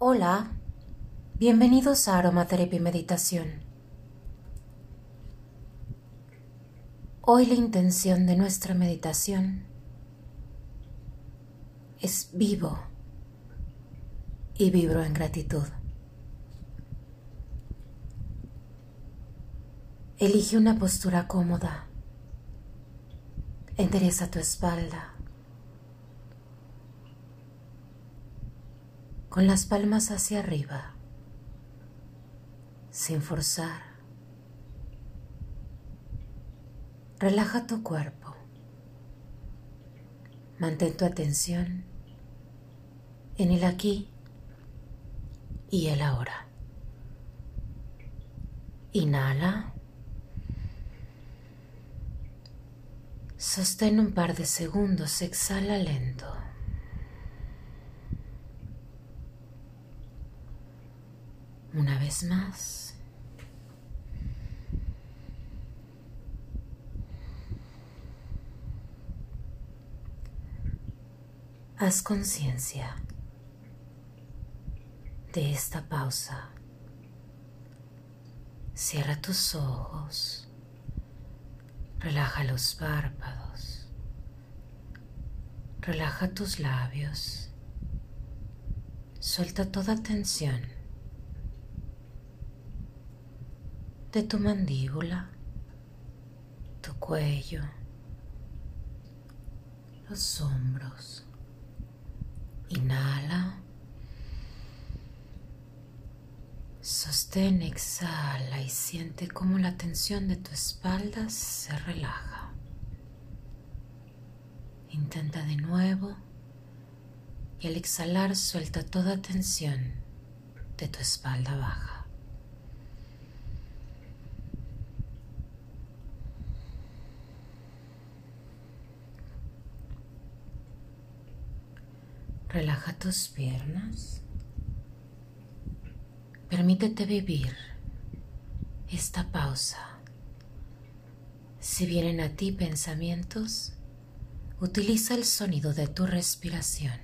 Hola, bienvenidos a Aromaterapia y Meditación. Hoy la intención de nuestra meditación es vivo y vibro en gratitud. Elige una postura cómoda. Endereza tu espalda. Con las palmas hacia arriba, sin forzar. Relaja tu cuerpo. Mantén tu atención en el aquí y el ahora. Inhala. Sostén un par de segundos, exhala lento. Una vez más. Haz conciencia de esta pausa. Cierra tus ojos. Relaja los párpados. Relaja tus labios. Suelta toda tensión de tu mandíbula, tu cuello, los hombros. Inhala. Sostén, exhala y siente cómo la tensión de tu espalda se relaja. Intenta de nuevo y al exhalar suelta toda tensión de tu espalda baja. Relaja tus piernas. Permítete vivir esta pausa. Si vienen a ti pensamientos, utiliza el sonido de tu respiración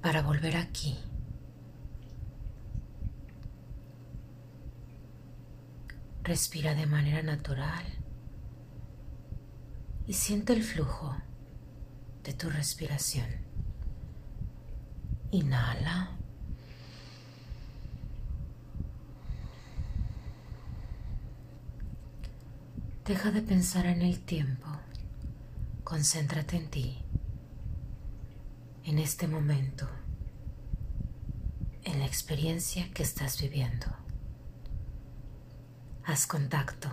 para volver aquí. Respira de manera natural y siente el flujo de tu respiración. Inhala. Deja de pensar en el tiempo. Concéntrate en ti, en este momento, en la experiencia que estás viviendo. Haz contacto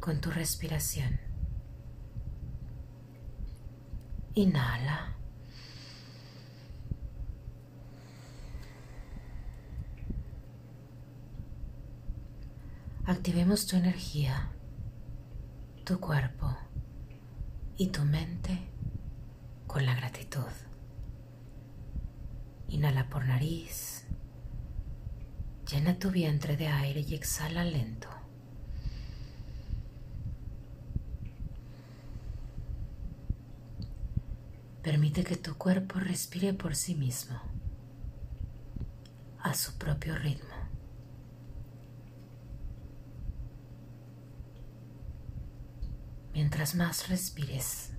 con tu respiración. Inhala. Activemos tu energía tu cuerpo y tu mente con la gratitud. Inhala por nariz, llena tu vientre de aire y exhala lento. Permite que tu cuerpo respire por sí mismo, a su propio ritmo. Mientras más respires,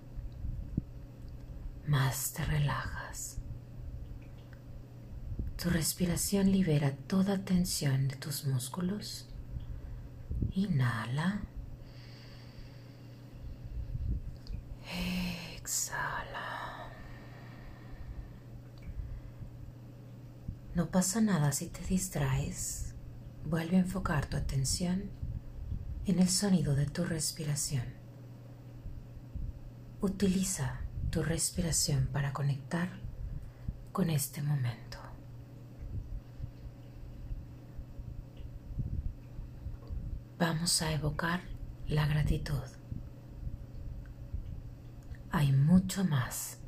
más te relajas. Tu respiración libera toda tensión de tus músculos. Inhala. Exhala. No pasa nada si te distraes. Vuelve a enfocar tu atención en el sonido de tu respiración. Utiliza tu respiración para conectar con este momento. Vamos a evocar la gratitud. Hay mucho más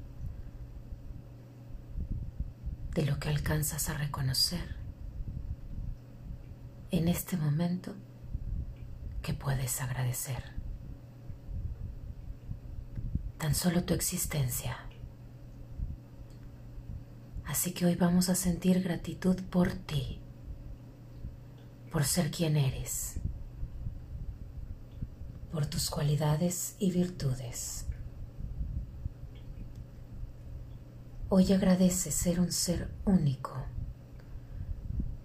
de lo que alcanzas a reconocer en este momento que puedes agradecer tan solo tu existencia. Así que hoy vamos a sentir gratitud por ti, por ser quien eres, por tus cualidades y virtudes. Hoy agradece ser un ser único,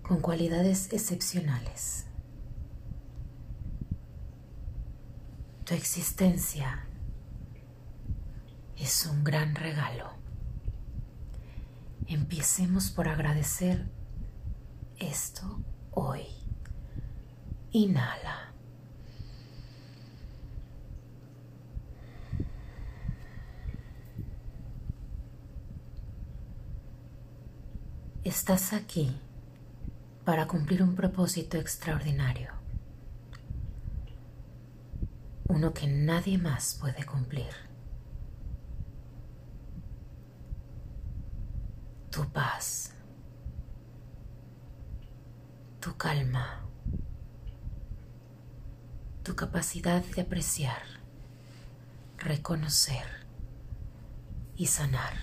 con cualidades excepcionales. Tu existencia es un gran regalo. Empecemos por agradecer esto hoy. Inhala. Estás aquí para cumplir un propósito extraordinario, uno que nadie más puede cumplir. Tu paz, tu calma, tu capacidad de apreciar, reconocer y sanar.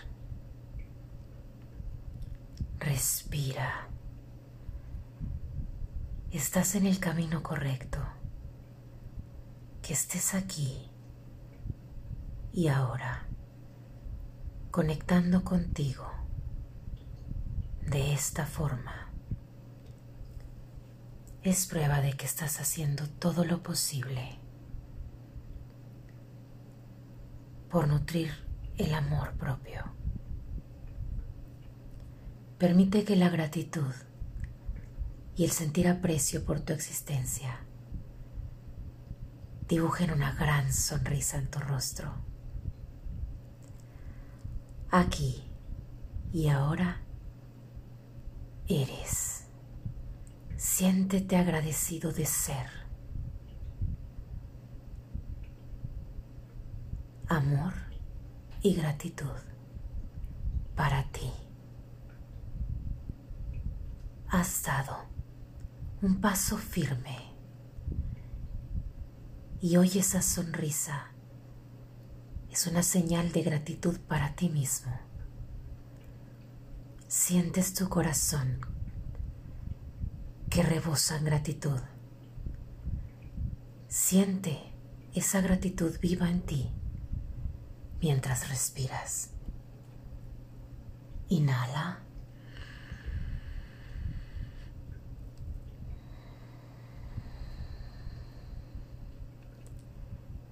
Respira. Estás en el camino correcto. Que estés aquí y ahora, conectando contigo de esta forma. Es prueba de que estás haciendo todo lo posible por nutrir el amor propio. Permite que la gratitud y el sentir aprecio por tu existencia dibujen una gran sonrisa en tu rostro. Aquí y ahora eres. Siéntete agradecido de ser. Amor y gratitud para ti. has dado un paso firme y hoy esa sonrisa es una señal de gratitud para ti mismo. Sientes tu corazón que rebosa en gratitud. Siente esa gratitud viva en ti mientras respiras. Inhala.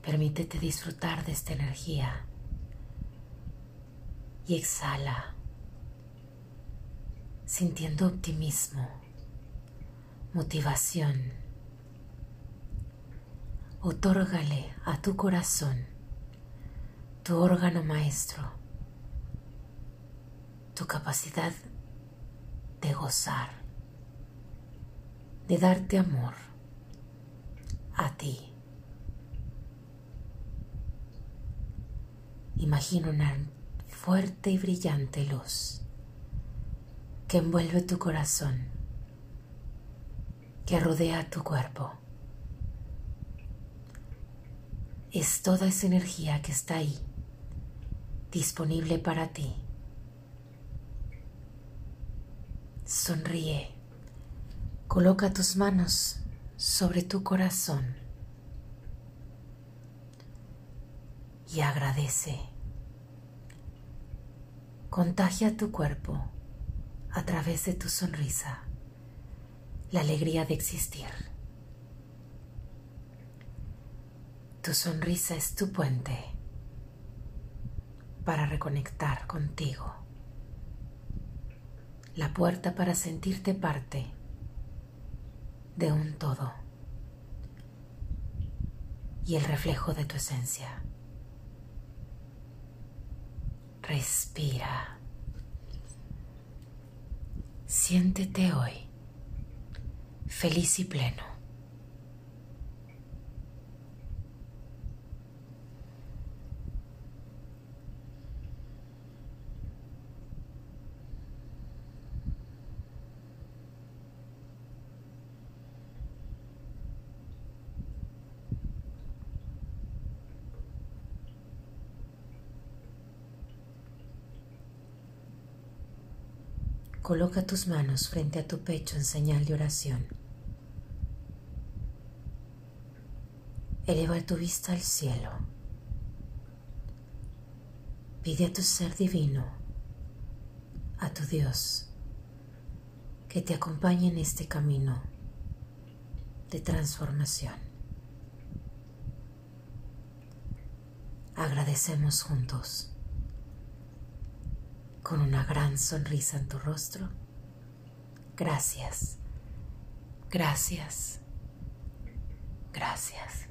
Permítete disfrutar de esta energía y exhala sintiendo optimismo, motivación. Otórgale a tu corazón, tu órgano maestro, tu capacidad de gozar, de darte amor a ti. Imagina una fuerte y brillante luz que envuelve tu corazón, que rodea tu cuerpo. Es toda esa energía que está ahí, disponible para ti. Sonríe. Coloca tus manos sobre tu corazón y agradece. Contagia tu cuerpo a través de tu sonrisa la alegría de existir. Tu sonrisa es tu puente para reconectar contigo, la puerta para sentirte parte de un todo y el reflejo de tu esencia. Respira. Siéntete hoy feliz y pleno. Coloca tus manos frente a tu pecho en señal de oración. Eleva tu vista al cielo. Pide a tu ser divino, a tu Dios, que te acompañe en este camino de transformación. Agradecemos juntos con una gran sonrisa en tu rostro. Gracias, gracias, gracias.